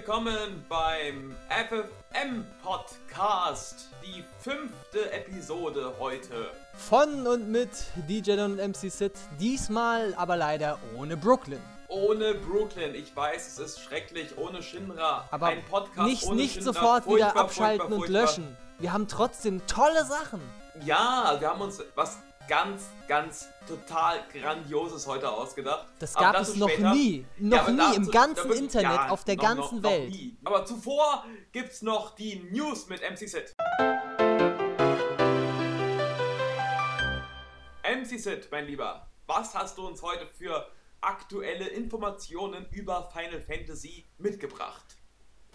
willkommen beim FFM Podcast, die fünfte Episode heute. Von und mit DJ und MC Sid, diesmal aber leider ohne Brooklyn. Ohne Brooklyn, ich weiß, es ist schrecklich, ohne Shinra. Aber Ein Podcast nicht, ohne nicht Shinra. sofort Furchtbar, wieder abschalten furchtbar, und furchtbar. löschen. Wir haben trotzdem tolle Sachen. Ja, wir haben uns was ganz, ganz total Grandioses heute ausgedacht. Das gab es noch später. nie. Ja, Noch aber nie im ganzen wirklich- Internet, ja, auf der noch- ganzen noch- noch Welt. nie. Aber zuvor gibt's noch die News mit MC Sid. MC Sid, mein Lieber, was hast du uns heute für aktuelle Informationen über Final Fantasy mitgebracht?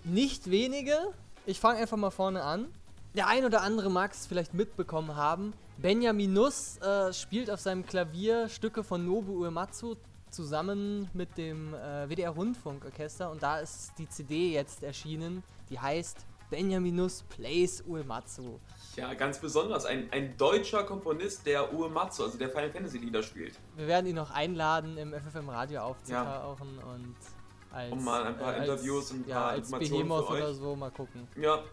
Nicht wenige. Ich fange einfach mal vorne an. Der ein oder andere mag es vielleicht mitbekommen haben. Benjamin Nuss äh, spielt auf seinem Klavier Stücke von Nobu Uematsu zusammen mit dem äh, WDR Rundfunkorchester und da ist die CD jetzt erschienen, die heißt Benjamin Nuss Plays Uematsu. Ja, ganz besonders. Ein, ein deutscher Komponist, der Uematsu, also der Final Fantasy Lieder spielt. Wir werden ihn noch einladen, im FFM Radio aufzutauchen und als, Um mal ein paar als, Interviews und ein ja, paar als Informationen Behemoth für euch. oder so mal gucken. Ja,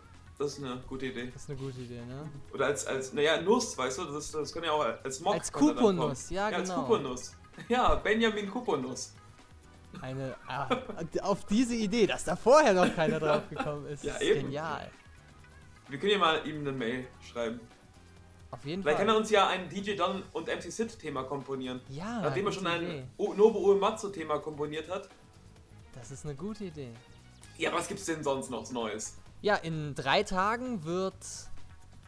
das ist eine gute Idee. Das ist eine gute Idee, ne? Oder als, als naja, Nuss, weißt du, das, das kann ja auch als Mock Als. Kuponuss, ja, ja, als genau. Kuponuss. Ja, Benjamin Kuponuss. Eine, ah, auf diese Idee, dass da vorher noch keiner drauf gekommen ist, Ja, ist eben. genial. Wir können ja mal ihm eine Mail schreiben. Auf jeden Vielleicht kann er Fall. uns ja ein DJ Don und MC Sid Thema komponieren. Ja, Nachdem er schon ein Nobu Uematsu Thema komponiert hat. Das ist eine gute Idee. Ja, was gibt's denn sonst noch Neues? Ja, in drei Tagen wird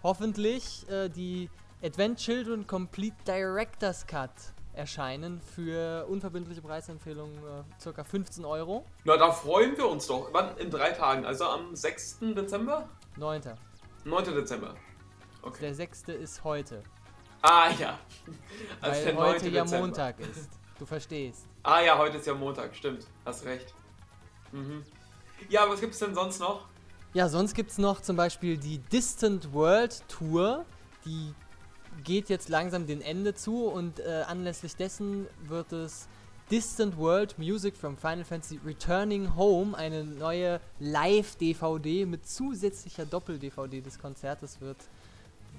hoffentlich äh, die Advent Children Complete Director's Cut erscheinen für unverbindliche Preisempfehlungen äh, ca. 15 Euro. Na, da freuen wir uns doch. Wann? In drei Tagen. Also am 6. Dezember? 9. 9. Dezember. Okay. Der 6. ist heute, Ah ja. Also weil der 9. heute ja Dezember. Montag ist. Du verstehst. Ah ja, heute ist ja Montag, stimmt. Hast recht. Mhm. Ja, was gibt's denn sonst noch? Ja, sonst gibt es noch zum Beispiel die Distant World Tour. Die geht jetzt langsam dem Ende zu und äh, anlässlich dessen wird es Distant World Music from Final Fantasy Returning Home, eine neue Live-DVD mit zusätzlicher Doppel-DVD des Konzertes wird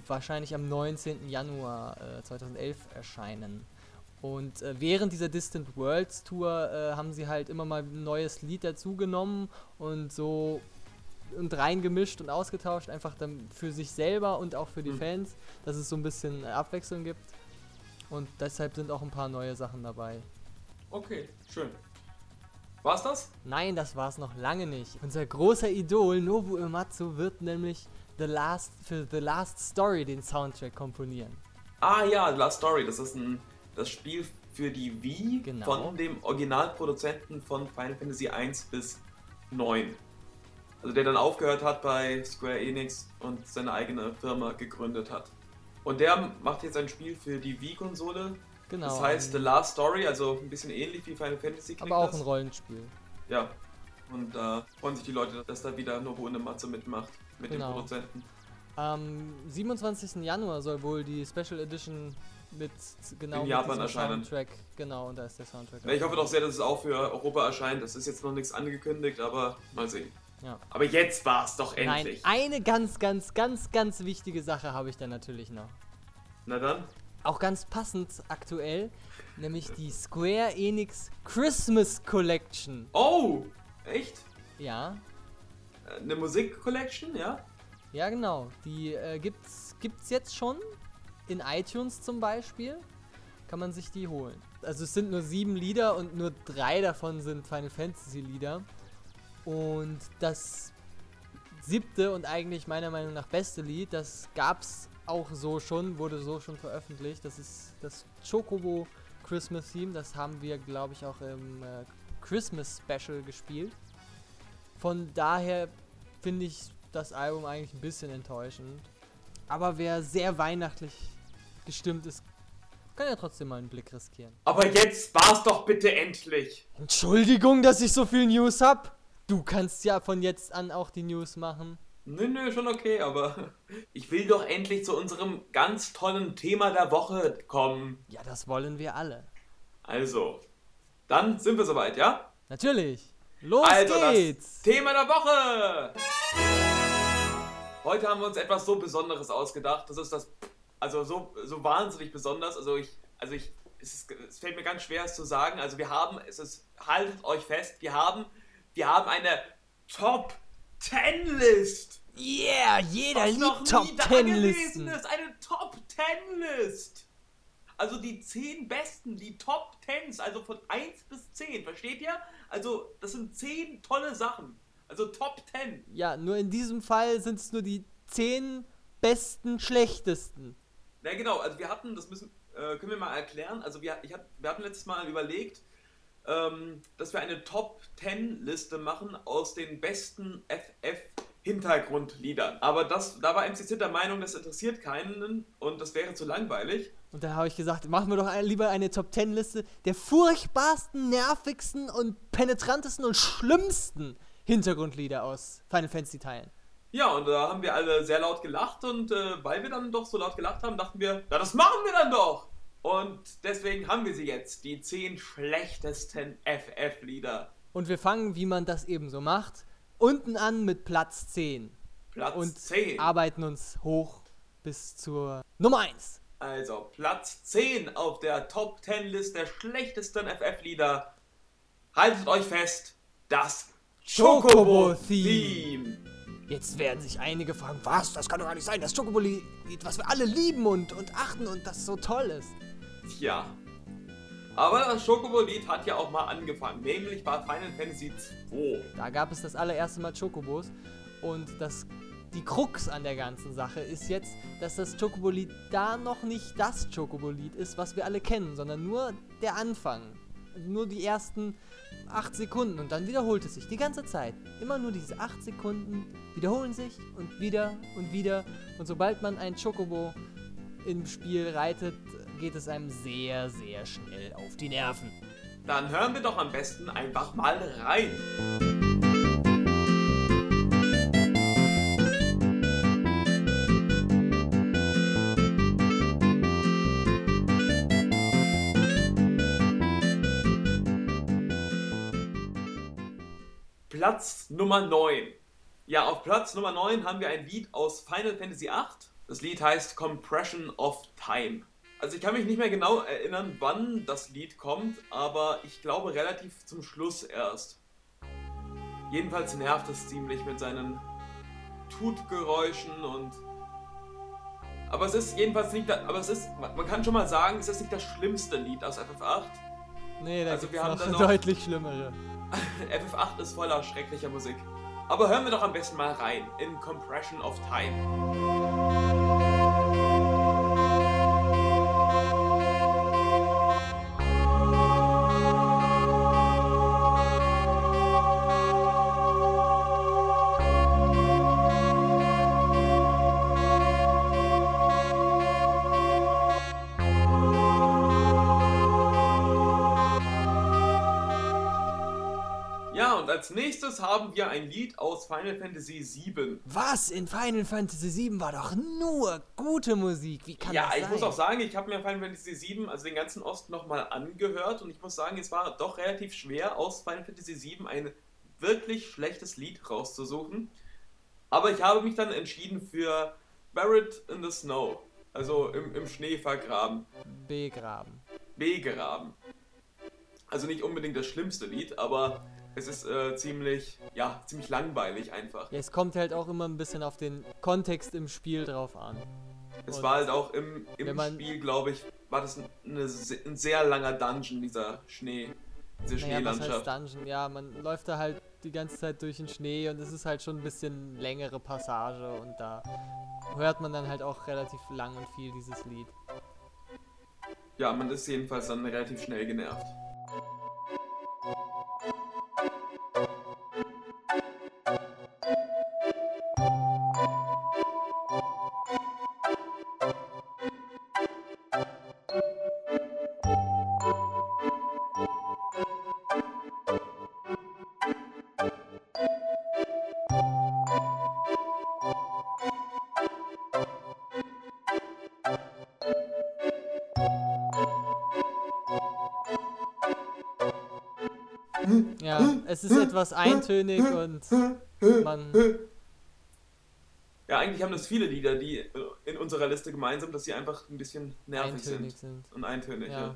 wahrscheinlich am 19. Januar äh, 2011 erscheinen. Und äh, während dieser Distant Worlds Tour äh, haben sie halt immer mal ein neues Lied dazugenommen und so und reingemischt und ausgetauscht, einfach dann für sich selber und auch für die Mhm. Fans, dass es so ein bisschen äh, Abwechslung gibt. Und deshalb sind auch ein paar neue Sachen dabei. Okay, schön. War's das? Nein, das war es noch lange nicht. Unser großer Idol Nobu Uematsu wird nämlich The Last, für The Last Story den Soundtrack komponieren. Ah ja, Last Story, das ist ein das Spiel für die Wii Genau. von dem Originalproduzenten von Final Fantasy 1 bis 9. Also der dann aufgehört hat bei Square Enix und seine eigene Firma gegründet hat. Und der macht jetzt ein Spiel für die Wii-Konsole. Genau. das heißt The Last Story, also ein bisschen ähnlich wie Final Fantasy aber auch das. ein Rollenspiel. Ja. Und da freuen sich die Leute, dass da wieder Nobu Uematsu mitmacht mit Genau. dem Produzenten. Am 27. Januar soll wohl die Special Edition mit genau In Japan erscheinen. Soundtrack, genau, und da ist der Soundtrack. Ja, ich hoffe doch sehr, dass es auch für Europa erscheint. Das ist jetzt noch nichts angekündigt, aber mal sehen. Ja. Aber jetzt war's doch Nein, endlich. eine ganz, ganz, ganz, ganz wichtige Sache habe ich da natürlich noch. Na dann. Auch ganz passend aktuell, nämlich die Square Enix Christmas Collection. Oh! Echt? Ja, Äh, Eine Musik-Collection, ja? ja genau. Die äh, gibt's, gibt's jetzt schon in iTunes zum Beispiel. Kann man sich die holen. Also es sind nur sieben Lieder und nur drei davon sind Final Fantasy Lieder. Und das siebte und eigentlich meiner Meinung nach beste Lied, das gab's auch so schon, wurde so schon veröffentlicht. Das ist das Chocobo Christmas Theme. Das haben wir, glaube ich, auch im äh, Christmas Special gespielt. Von daher finde ich das Album eigentlich ein bisschen enttäuschend. Aber wer sehr weihnachtlich gestimmt ist, kann ja trotzdem mal einen Blick riskieren. Aber jetzt war's doch bitte endlich! Entschuldigung, dass ich so viel News hab. Du kannst ja von jetzt an auch die News machen. Nö, nö, schon okay, aber ich will doch endlich zu unserem ganz tollen Thema der Woche kommen. Ja, das wollen wir alle. Also, dann sind wir soweit, ja? Natürlich. Los also geht's! Thema der Woche. Heute haben wir uns etwas so Besonderes ausgedacht. Das ist das, also so, so wahnsinnig besonders. Also ich, also ich, es, ist, es fällt mir ganz schwer, es zu sagen. Also wir haben, es ist, haltet euch fest, wir haben, wir haben eine Top 10 List. Yeah, jeder noch liebt Top nie da 10 gewesen Listen. ist. Eine Top 10 List. Also die 10 besten, die Top 10s, also von 1 bis 10, versteht ihr? Also das sind 10 tolle Sachen. Also Top 10. Ja, nur in diesem Fall sind es nur die 10 besten, schlechtesten. Na genau, also wir hatten, das müssen, äh, können wir mal erklären, also wir, ich hab, wir hatten letztes Mal überlegt, ähm, dass wir eine Top 10 Liste machen aus den besten FF Hintergrundliedern. Aber das, da war MCZ der Meinung, das interessiert keinen und das wäre zu langweilig. Und da habe ich gesagt, machen wir doch lieber eine Top 10 Liste der furchtbarsten, nervigsten und penetrantesten und schlimmsten Hintergrundlieder aus Final Fantasy Teilen. Ja, und da haben wir alle sehr laut gelacht und äh, weil wir dann doch so laut gelacht haben, dachten wir, na das machen wir dann doch. Und deswegen haben wir sie jetzt, die 10 schlechtesten FF-Lieder. Und wir fangen, wie man das eben so macht, unten an mit Platz 10 Platz und 10. arbeiten uns hoch bis zur Nummer 1. Also Platz 10 auf der Top 10 List der schlechtesten FF-Lieder. Haltet euch fest, das. Chocobo-Theme. Jetzt werden sich einige fragen, was, das kann doch gar nicht sein, das Chocobo-Lied, was wir alle lieben und, und achten und das so toll ist. Tja. Aber das Chocobo-Lied hat ja auch mal angefangen, nämlich bei Final Fantasy 2. Da gab es das allererste Mal Chocobos und das, die Krux an der ganzen Sache ist jetzt, dass das Chocobo-Lied da noch nicht das Chocobo-Lied ist, was wir alle kennen, sondern nur der Anfang. Nur die ersten 8 Sekunden und dann wiederholt es sich die ganze Zeit. Immer nur diese 8 Sekunden wiederholen sich und wieder und wieder. Und sobald man ein Chocobo im Spiel reitet, geht es einem sehr, sehr schnell auf die Nerven. Dann hören wir doch am besten einfach mal rein. Platz Nummer 9. Ja, auf Platz Nummer 9 haben wir ein Lied aus Final Fantasy VIII. Das Lied heißt Compression of Time. Also ich kann mich nicht mehr genau erinnern, wann das Lied kommt, aber ich glaube relativ zum Schluss erst. Jedenfalls nervt es ziemlich mit seinen Tutgeräuschen und... Aber es ist jedenfalls nicht... Aber es ist... Man kann schon mal sagen, es ist nicht das schlimmste Lied aus FF8. Nee, da Also wir haben noch- deutlich schlimmere. FF8 ist voller schrecklicher Musik. Aber hören wir doch am besten mal rein in Compression of Time. Ja, als nächstes haben wir ein Lied aus Final Fantasy VII. Was? In Final Fantasy VII war doch nur gute Musik. Wie kann ja, das ich sein? muss auch sagen, ich habe mir Final Fantasy VII, also den ganzen Ost, nochmal angehört und ich muss sagen, es war doch relativ schwer, aus Final Fantasy VII ein wirklich schlechtes Lied rauszusuchen. Aber ich habe mich dann entschieden für Buried in the Snow, also im, im Schnee vergraben, Begraben. begraben. Also nicht unbedingt das schlimmste Lied, aber es ist äh, ziemlich, ja, ziemlich langweilig einfach. Ja, es kommt halt auch immer ein bisschen auf den Kontext im Spiel drauf an. Es Und war halt auch im, im Spiel, glaube ich, war das ein, eine, ein sehr langer Dungeon, dieser Schnee, diese Naja, was heißt Schneelandschaft. Dungeon? Ja, man läuft da halt die ganze Zeit durch den Schnee und es ist halt schon ein bisschen längere Passage und da hört man dann halt auch relativ lang und viel dieses Lied. Ja, man ist jedenfalls dann relativ schnell genervt. Es ist etwas eintönig und man. Ja, eigentlich haben das viele Lieder, die in unserer Liste gemeinsam, dass sie einfach ein bisschen nervig sind. Sind. Und eintönig, ja. Ja.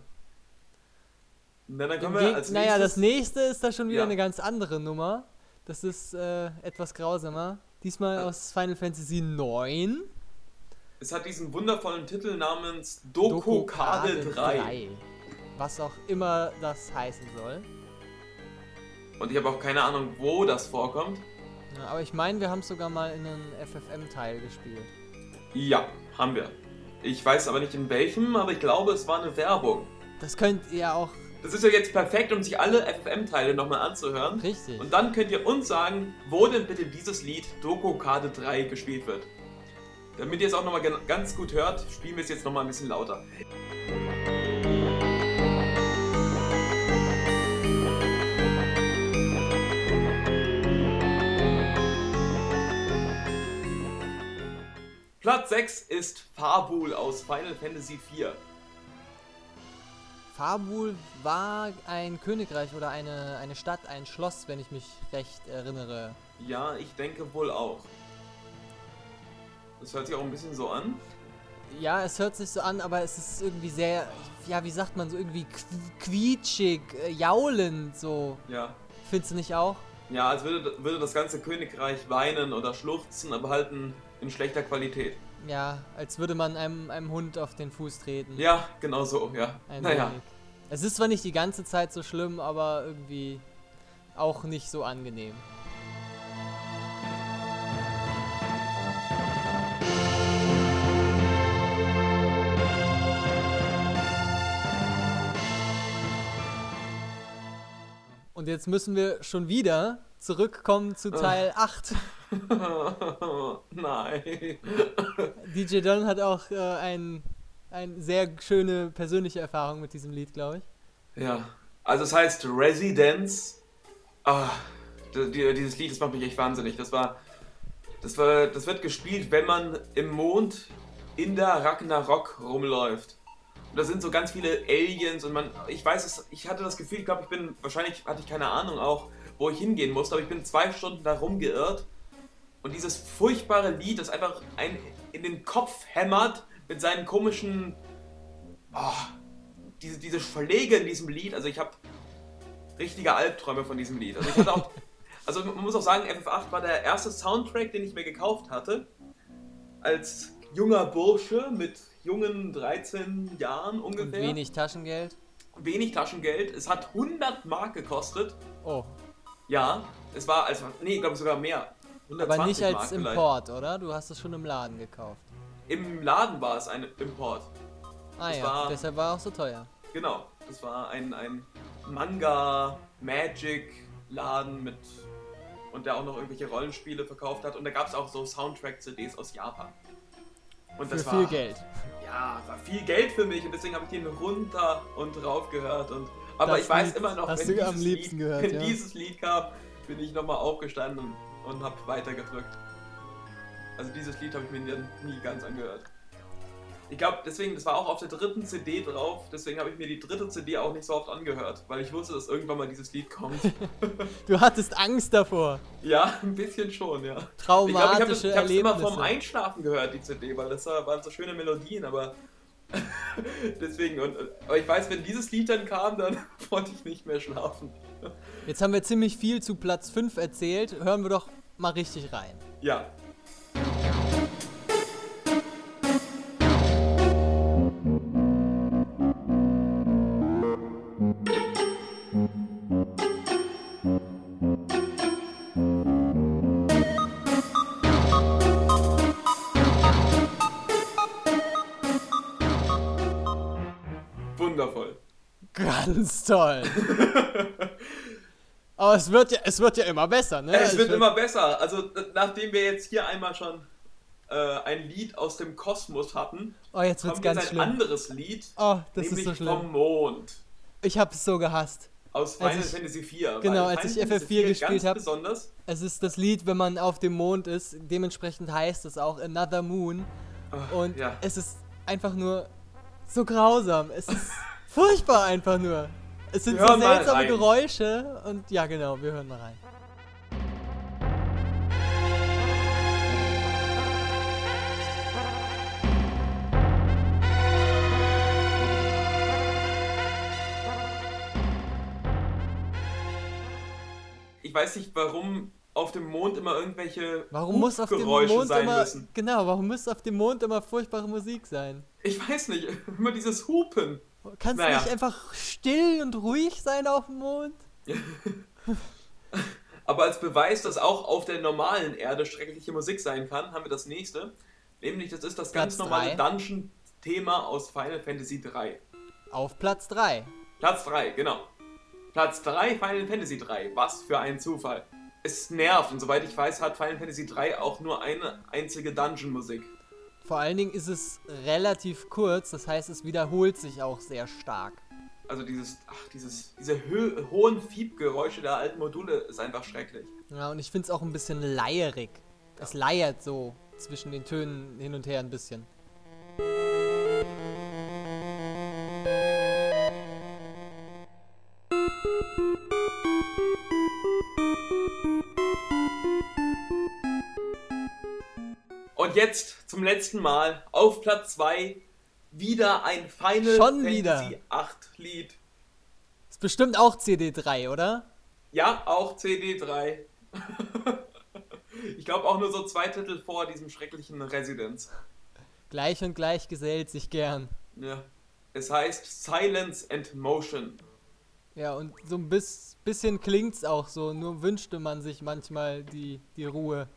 Na, dann Im kommen wir als naja, das nächste ist da schon wieder Ja. eine ganz andere Nummer. Das ist äh, etwas grausamer. Diesmal Ja. aus Final Fantasy 9. Es hat diesen wundervollen Titel namens Dokokade 3. Was auch immer das heißen soll. Und ich habe auch keine Ahnung, wo das vorkommt. Ja, aber ich meine, wir haben es sogar mal in einem FFM-Teil gespielt. Ja, haben wir. Ich weiß aber nicht in welchem, aber ich glaube, es war eine Werbung. Das könnt ihr auch Das ist ja jetzt perfekt, um sich alle FFM-Teile nochmal anzuhören. richtig. Und dann könnt ihr uns sagen, wo denn bitte dieses Lied Dokokade 3 gespielt wird. Damit ihr es auch nochmal ganz gut hört, spielen wir es jetzt nochmal ein bisschen lauter. Platz 6 ist Fabul aus Final Fantasy IV. Fabul war ein Königreich oder eine, eine Stadt, ein Schloss, wenn ich mich recht erinnere. Ja, ich denke wohl auch. Das hört sich auch ein bisschen so an. Ja, es hört sich so an, aber es ist irgendwie sehr, ja, wie sagt man, so irgendwie qu- quietschig, äh, jaulend, so. Ja. Findest du nicht auch? Ja, als würde, würde das ganze Königreich weinen oder schluchzen, aber halt in, in schlechter Qualität. Ja, als würde man einem, einem Hund auf den Fuß treten. Ja, genau so, ja. Ein naja, wenig. Es ist zwar nicht die ganze Zeit so schlimm, aber irgendwie auch nicht so angenehm. Und jetzt müssen wir schon wieder zurückkommen zu Teil 8. nein. DJ Don hat auch äh, ein, ein sehr schöne persönliche Erfahrung mit diesem Lied, glaube ich. Ja, also es heißt Residence. Ah, dieses Lied, das macht mich echt wahnsinnig. Das war, das war, das wird gespielt, wenn man im Mond in der Ragnarok rumläuft. Und da sind so ganz viele Aliens und man, ich weiß es, ich hatte das Gefühl, ich glaube, ich bin, wahrscheinlich hatte ich keine Ahnung auch, wo ich hingehen musste, aber ich bin zwei Stunden da rumgeirrt. Und dieses furchtbare Lied, das einfach einen in den Kopf hämmert mit seinen komischen, oh, diese, diese Schläge in diesem Lied, also ich habe richtige Albträume von diesem Lied. Also ich hatte auch, also man muss auch sagen, FF8 war der erste Soundtrack, den ich mir gekauft hatte. Als junger Bursche mit jungen 13 Jahren Und ungefähr. wenig Taschengeld. Wenig Taschengeld. Es hat 100 Mark gekostet. Oh, Ja, es war, also, nee, ich glaube sogar mehr. 120 aber nicht als Mark vielleicht. Import, oder? Du hast es schon im Laden gekauft. Im Laden war es ein Import. Ah Das ja, war- deshalb war er auch so teuer. Genau, das war ein, ein Manga, Magic Laden mit und der auch noch irgendwelche Rollenspiele verkauft hat und da gab es auch so Soundtrack-CDs aus Japan. Und Für das war, viel Geld. Ja, war viel Geld für mich und deswegen habe ich den runter und rauf gehört und aber Das ich weiß Lied immer noch, wenn, dieses, liebsten Lied, gehört, wenn ja. dieses Lied kam, bin ich nochmal aufgestanden und, und habe weitergedrückt. Also dieses Lied habe ich mir nie ganz angehört. Ich glaube, deswegen, das war auch auf der dritten CD drauf, deswegen habe ich mir die dritte CD auch nicht so oft angehört, weil ich wusste, dass irgendwann mal dieses Lied kommt. Du hattest Angst davor. ja, ein bisschen schon, ja. Ich glaube, ich habe Traumatische es immer vorm Einschlafen gehört, die CD, weil das war- waren so schöne Melodien, aber deswegen, und, aber ich weiß, wenn dieses Lied dann kam, dann wollte ich nicht mehr schlafen. Jetzt haben wir ziemlich viel zu Platz 5 erzählt. Hören wir doch mal richtig rein. Ja. Ganz toll. Aber es wird ja, es wird ja immer besser, ne? Es wird wird- immer besser. Also, nachdem wir jetzt hier einmal schon äh, ein Lied aus dem Kosmos hatten, Oh, jetzt wird's wir jetzt ganz ein schlimm. anderes Lied, Oh, das nämlich ist so vom. Mond. Ich hab's so gehasst. Aus Final ich- Fantasy IV. genau, als ich Final Fantasy FF4 IV gespielt ganz hab. besonders. Es ist das Lied, wenn man auf dem Mond ist. Dementsprechend heißt es auch Another Moon. Ach, Und ja. es ist einfach nur so grausam. Es ist furchtbar einfach nur. Es sind Wir so seltsame. Geräusche und ja, genau, wir hören mal rein. Ich weiß nicht, warum auf dem Mond immer irgendwelche Warum muss auf dem Mond sein immer müssen. genau, warum muss auf dem Mond immer furchtbare Musik sein? Ich weiß nicht, immer dieses Hupen. Kannst Naja. du nicht einfach still und ruhig sein auf dem Mond? Aber als Beweis, dass auch auf der normalen Erde schreckliche Musik sein kann, haben wir das nächste. Nämlich, das ist das ganz Platz normale drei. Dungeon-Thema aus Final Fantasy 3. Auf Platz 3. Platz 3, genau. Platz 3, Final Fantasy 3. Was für ein Zufall. Es nervt und soweit ich weiß, hat Final Fantasy 3 auch nur eine einzige Dungeon-Musik. Vor allen Dingen ist es relativ kurz, das heißt, es wiederholt sich auch sehr stark. Also dieses, ach, dieses, diese hohen Fiebgeräusche der alten Module ist einfach schrecklich. Ja, und ich finde es auch ein bisschen leierig. Es leiert so zwischen den Tönen hin und her ein bisschen. Und jetzt zum letzten Mal auf Platz 2 wieder ein Final Schon Fantasy wieder. 8 Lied. Ist bestimmt auch CD3, oder? Ja, auch CD3. ich glaube auch nur so zwei Titel vor diesem schrecklichen Residence. Gleich und gleich gesellt sich gern. Ja. Es heißt Silence and Motion. Ja, und so ein bis, bisschen klingt's auch so, nur wünschte man sich manchmal die, die Ruhe,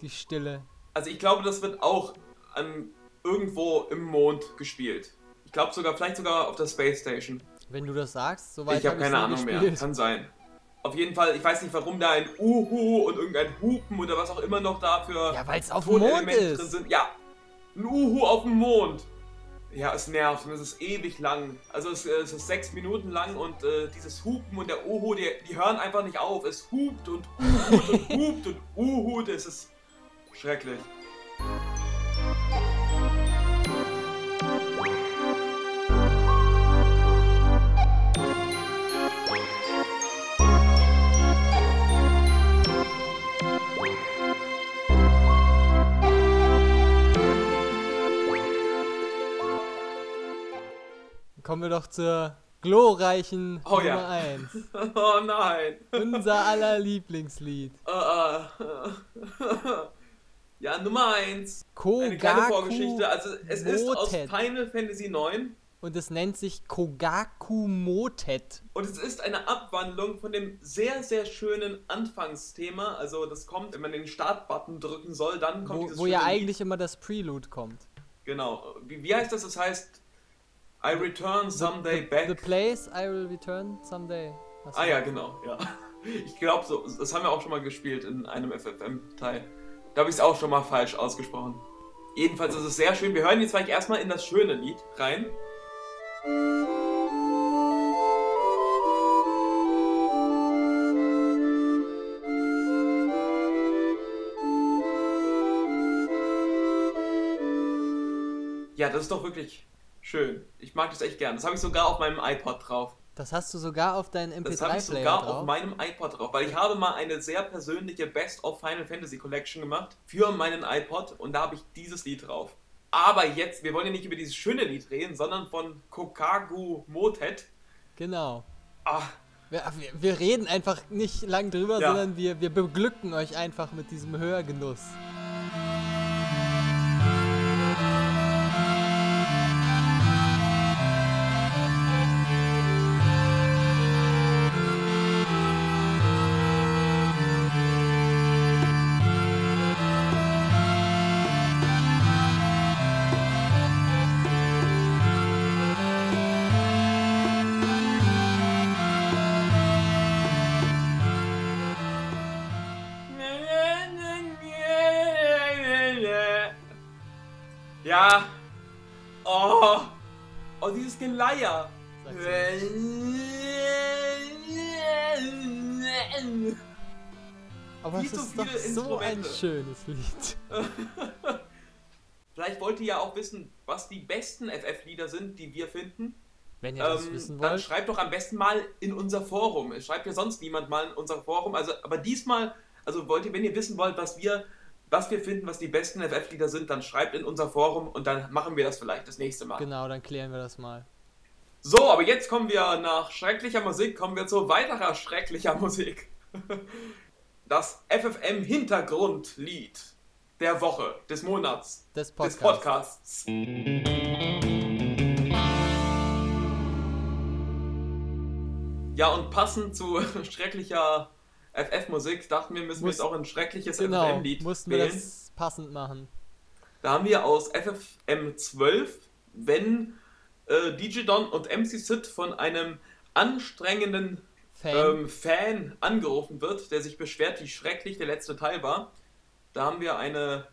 die Stille. Also ich glaube, das wird auch an, irgendwo im Mond gespielt. Ich glaube sogar, vielleicht sogar auf der Space Station. Wenn du das sagst, soweit ich habe hab keine Ahnung mehr. gespielt. Kann sein. Auf jeden Fall, ich weiß nicht, warum da ein Uhu und irgendein Hupen oder was auch immer noch da für Ja, weil's auf dem Mond ist. drin sind. Ja, ein Uhu auf dem Mond. Ja, es nervt und es ist ewig lang. Also es, es ist sechs Minuten lang und äh, dieses Hupen und der Uhu, die, die hören einfach nicht auf. Es hupt und uhut und hupt und uhut. Es ist schrecklich. Kommen wir doch zur glorreichen Oh Nummer ja. 1. Oh nein. Unser aller Lieblingslied. Äh, äh. ja, Nummer eins. Kogaku Eine kleine Vorgeschichte. Also es ist aus Motet. Final Fantasy 9 Und es nennt sich Kogaku Motet. und es ist eine Abwandlung von dem sehr, sehr schönen Anfangsthema. Also das kommt, wenn man den Start-Button drücken soll, dann kommt Wo, dieses wo ja eigentlich immer das Prelude kommt. Genau. Wie, wie heißt das? Das heißt I return someday back. The place I will return someday. Was ah ja, genau, ja. Ich glaube so, das haben wir auch schon mal gespielt in einem FFM-Teil. Da habe ich es auch schon mal falsch ausgesprochen. Jedenfalls ist es sehr schön. Wir hören jetzt gleich erstmal in das schöne Lied rein. Ja, das ist doch wirklich schön. Ich mag das echt gern. Das habe ich sogar auf meinem iPod drauf. Das hast du sogar auf deinen Das habe ich MP3-Player sogar drauf. auf meinem iPod drauf, weil ich habe mal eine sehr persönliche Best of Final Fantasy Collection gemacht für meinen iPod und da habe ich dieses Lied drauf. Aber jetzt, wir wollen ja nicht über dieses schöne Lied reden, sondern von Kokagu Motet. Genau. Wir, wir, wir reden einfach nicht lang drüber, Ja. sondern wir, wir beglücken euch einfach mit diesem Hörgenuss. Ja. Oh. Oh, dieses Geleier. Aber es ist doch viele so ein schönes Lied. Vielleicht wollt ihr ja auch wissen, was die besten FF-Lieder sind, die wir finden. Wenn ihr das Ähm, wissen dann wollt. schreibt doch am besten mal in unser Forum. Es schreibt ja sonst niemand mal in unser Forum. Also, aber diesmal, also wollt ihr, wenn ihr wissen wollt, was wir, was wir finden, was die besten FF-Lieder sind, dann schreibt in unser Forum und dann machen wir das vielleicht das nächste Mal. Genau, dann klären wir das mal. So, aber jetzt kommen wir nach schrecklicher Musik, kommen wir zu weiterer schrecklicher Musik. Das FFM-Hintergrundlied der Woche, des Monats, Des des Podcasts. Podcasts. Ja, und passend zu schrecklicher FF-Musik dachten wir, müssen wir jetzt auch ein schreckliches Genau, FFM-Lied mussten wir wählen. das passend machen. Da haben wir aus FFM 12, wenn äh, DJ Don und MC Sid von einem anstrengenden Fan. ähm, Fan angerufen wird, der sich beschwert, wie schrecklich der letzte Teil war. Da haben wir eine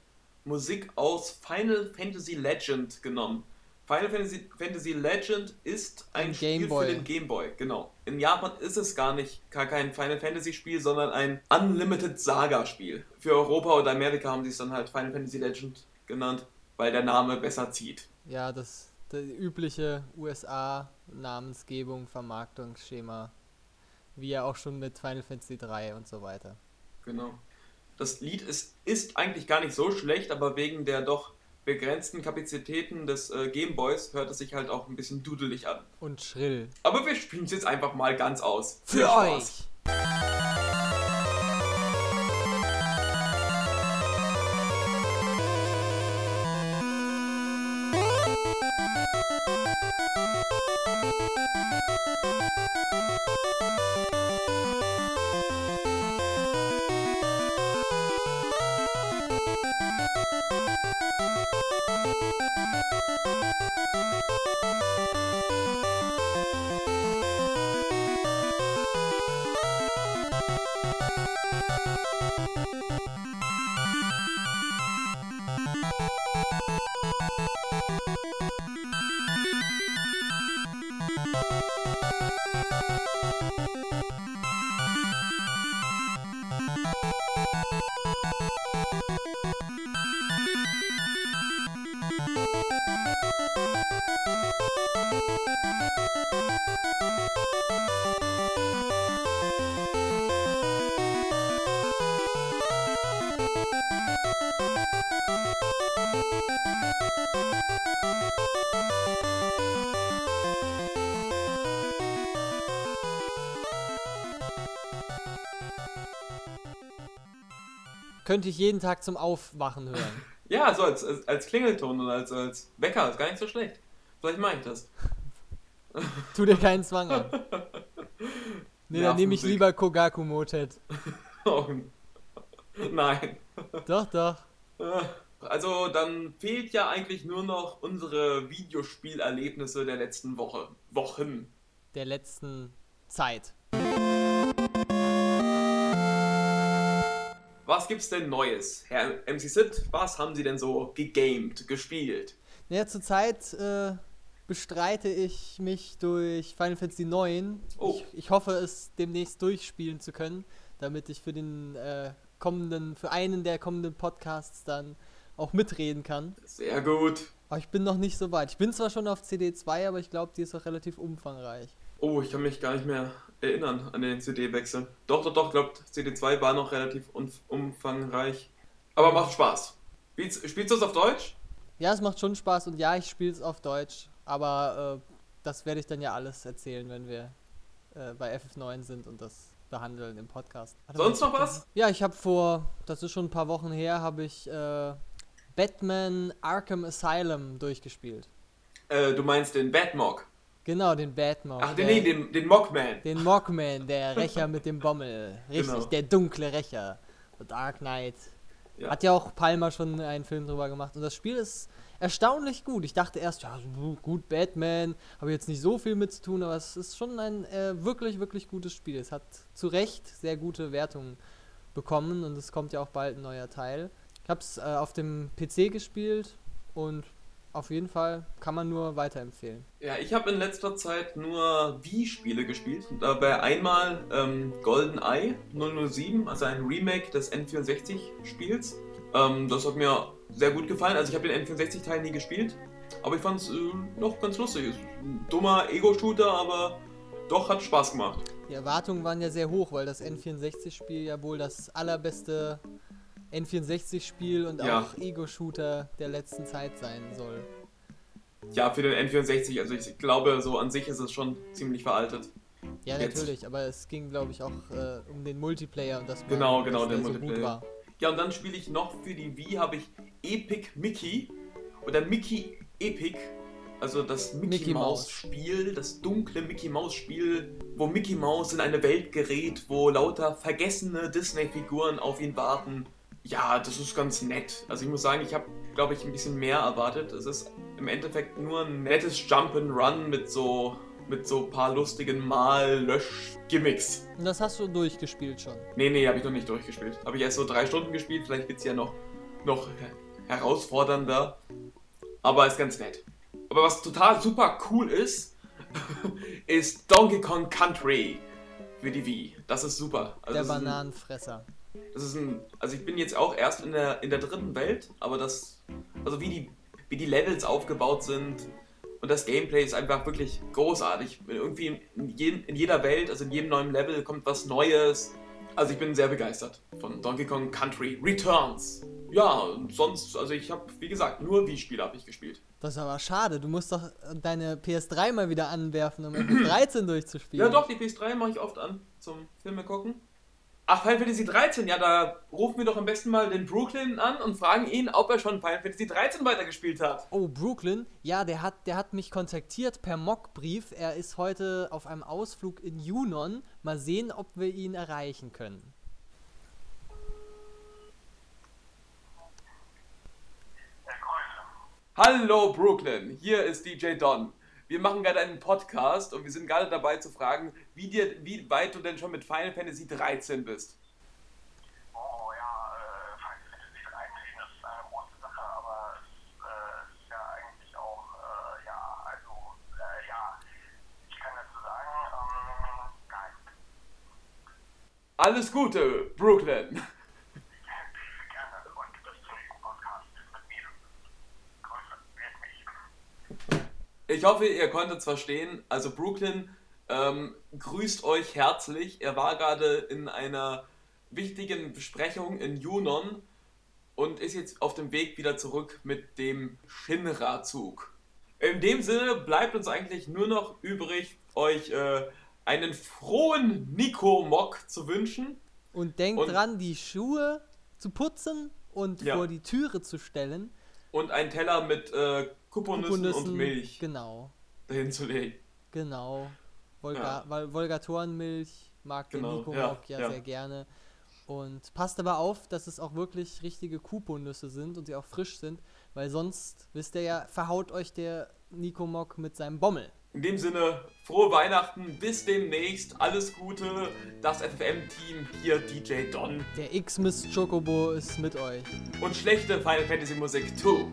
Musik aus Final Fantasy Legend genommen. Final Fantasy, Fantasy Legend ist ein, Ein Spiel für den Game Boy, genau. In Japan ist es gar nicht gar kein Final Fantasy Spiel, sondern ein Unlimited Saga Spiel. Für Europa oder Amerika haben sie es dann halt Final Fantasy Legend genannt, weil der Name besser zieht. ja, das, das übliche USA-Namensgebung, Vermarktungsschema. Wie ja auch schon mit Final Fantasy 3 und so weiter. Genau. Das Lied ist, ist eigentlich gar nicht so schlecht, aber wegen der doch begrenzten Kapazitäten des äh, Gameboys hört es sich halt auch ein bisschen dudelig an. Und schrill. Aber wir spielen es jetzt einfach mal ganz aus. Für Spaß. euch! Könnte ich jeden Tag zum Aufwachen hören. Ja, so als, als, als Klingelton und als, als Wecker ist gar nicht so schlecht. Vielleicht mache ich das. Tu dir keinen Zwang an. Nee, dann nehme ich lieber Kogaku Motet. Oh, nein. Doch, doch. Also dann fehlt ja eigentlich nur noch unsere Videospielerlebnisse der letzten Woche. Wochen. Der letzten Zeit. Was gibt's denn Neues? Herr MC Sid, was haben Sie denn so gegamed, gespielt? Naja, zurzeit äh, bestreite ich mich durch Final Fantasy IX. Oh. Ich, ich hoffe, es demnächst durchspielen zu können, damit ich für den äh, kommenden, für einen der kommenden Podcasts dann auch mitreden kann. Sehr gut. Aber ich bin noch nicht so weit. Ich bin zwar schon auf CD2, aber ich glaube, die ist auch relativ umfangreich. Oh, ich kann mich gar nicht mehr erinnern an den CD-Wechsel. Doch, doch, doch, glaubt, CD2 war noch relativ umfangreich. Aber macht Spaß. Spielst, du es auf Deutsch? Ja, es macht schon Spaß und ja, ich spiele es auf Deutsch, aber äh, das werde ich dann ja alles erzählen, wenn wir äh, bei FF9 sind und das behandeln im Podcast. Mal, Sonst noch was? Ja, ich habe vor, das ist schon ein paar Wochen her, habe ich äh, Batman Arkham Asylum durchgespielt. Äh, du meinst den Batmog. Genau, den Batman. Ach, den, nee, den, den Mogman. Den Mockman, der Rächer mit dem Bommel. Richtig, Genau. der dunkle Rächer. The Dark Knight. Ja. Hat ja auch Palmer schon einen Film drüber gemacht. Und das Spiel ist erstaunlich gut. Ich dachte erst, ja, gut, Batman, habe jetzt nicht so viel mit zu tun, aber es ist schon ein äh, wirklich, wirklich gutes Spiel. Es hat zu Recht sehr gute Wertungen bekommen und es kommt ja auch bald ein neuer Teil. Ich habe es äh, auf dem PC gespielt und auf jeden Fall kann man nur weiterempfehlen. Ja, ich habe in letzter Zeit nur Wii-Spiele gespielt. Dabei einmal ähm, GoldenEye 007, also ein Remake des N64-Spiels. Ähm, das hat mir sehr gut gefallen. Also ich habe den N64-Teil nie gespielt. Aber ich fand es äh, noch ganz lustig. Ist ein dummer Ego-Shooter, aber doch hat Spaß gemacht. Die Erwartungen waren ja sehr hoch, weil das N64-Spiel ja wohl das allerbeste N64-Spiel und Ja. auch Ego-Shooter der letzten Zeit sein soll. Ja, für den N64, also ich glaube, so an sich ist es schon ziemlich veraltet. Ja, Jetzt. natürlich, aber es ging, glaube ich, auch äh, um den Multiplayer und das war, Genau, genau, der der so Multiplayer. gut war. Ja, und dann spiele ich noch für die Wii, habe ich Epic Mickey oder Mickey Epic, also das Mickey, Mickey Mouse. Spiel, das dunkle Mickey Mouse Spiel, wo Mickey Mouse in eine Welt gerät, wo lauter vergessene Disney-Figuren auf ihn warten. Ja, das ist ganz nett. Also ich muss sagen, ich habe, glaube ich, ein bisschen mehr erwartet. Es ist im Endeffekt nur ein nettes Jump'n'Run mit so mit so ein paar lustigen Mal-Lösch-Gimmicks. Das hast du durchgespielt schon. Nee, nee, habe ich noch nicht durchgespielt. Habe ich erst so drei Stunden gespielt, vielleicht wird es ja noch, noch herausfordernder. Aber ist ganz nett. Aber was total super cool ist, ist Donkey Kong Country für die Wii. Das ist super. Also der ist ein- Bananenfresser. Das ist ein, also ich bin jetzt auch erst in der, in der dritten Welt, aber das, also wie die, wie die Levels aufgebaut sind und das Gameplay ist einfach wirklich großartig. Irgendwie in, jedem, in jeder Welt, also in jedem neuen Level kommt was Neues. Also ich bin sehr begeistert von Donkey Kong Country Returns. Ja, sonst, also ich habe, wie gesagt, nur Wii-Spiele habe ich gespielt. Das ist aber schade. Du musst doch deine PS3 mal wieder anwerfen, um FF13 durchzuspielen. Ja doch, die PS3 mache ich oft an zum Filme gucken. Ach, Final Fantasy 13, ja, da rufen wir doch am besten mal den Brooklyn an und fragen ihn, ob er schon Final Fantasy 13 weitergespielt hat. Oh, Brooklyn, ja, der hat, der hat mich kontaktiert per Mockbrief. Er ist heute auf einem Ausflug in Junon. Mal sehen, ob wir ihn erreichen können. Hallo Brooklyn, hier ist DJ Don. Wir machen gerade einen Podcast und wir sind gerade dabei zu fragen, wie, dir, wie weit du denn schon mit Final Fantasy 13 bist. Oh ja, äh, Final Fantasy 13 ist eine große Sache, aber es äh, ist ja eigentlich auch, äh, ja, also, äh, ja, ich kann dazu sagen, ähm, nein, Alles Gute, Brooklyn. gerne und bis zum nächsten Podcast mit mir. Grüße, wird mich. Ich hoffe, ihr konntet es verstehen. Also Brooklyn ähm, grüßt euch herzlich. Er war gerade in einer wichtigen Besprechung in Junon und ist jetzt auf dem Weg wieder zurück mit dem Shinra-Zug. In dem Sinne bleibt uns eigentlich nur noch übrig, euch äh, einen frohen Nico-Mock zu wünschen. Und denkt Und- dran, die Schuhe zu putzen und Ja. vor die Türe zu stellen. Und einen Teller mit äh, Kuppernüssen und Milch Genau, dahin zu legen. genau. Volga Ja. Weil Volgatorenmilch mag der Genau, Nico ja, Mock ja, ja. sehr gerne. Und passt aber auf, dass es auch wirklich richtige Kuponüsse sind und sie auch frisch sind, weil sonst, wisst ihr ja, verhaut euch der Nico Mock mit seinem Bommel. In dem Sinne, frohe Weihnachten, bis demnächst, alles Gute, das FFM-Team, hier DJ Don Der X-Miss Chocobo ist mit euch. und schlechte Final Fantasy Musik 2.